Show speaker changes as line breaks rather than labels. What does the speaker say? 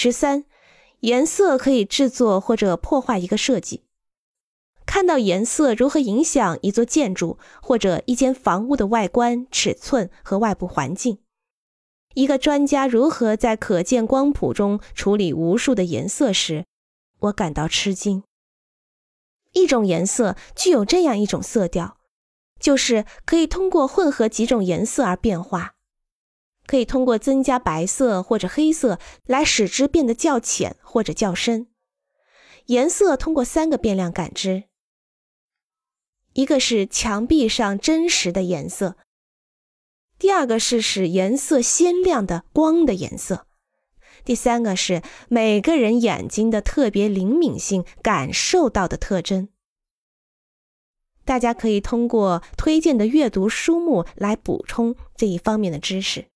十三，颜色可以制作或者破坏一个设计。看到颜色如何影响一座建筑或者一间房屋的外观、尺寸和外部环境。一个专家如何在可见光谱中处理无数的颜色时，我感到吃惊。一种颜色具有这样一种色调，就是可以通过混合几种颜色而变化，可以通过增加白色或者黑色来使之变得较浅或者较深。颜色通过三个变量感知。一个是墙壁上真实的颜色，第二个是使颜色鲜亮的光的颜色，第三个是每个人眼睛的特别灵敏性感受到的特征。大家可以通过推荐的阅读书目来补充这一方面的知识。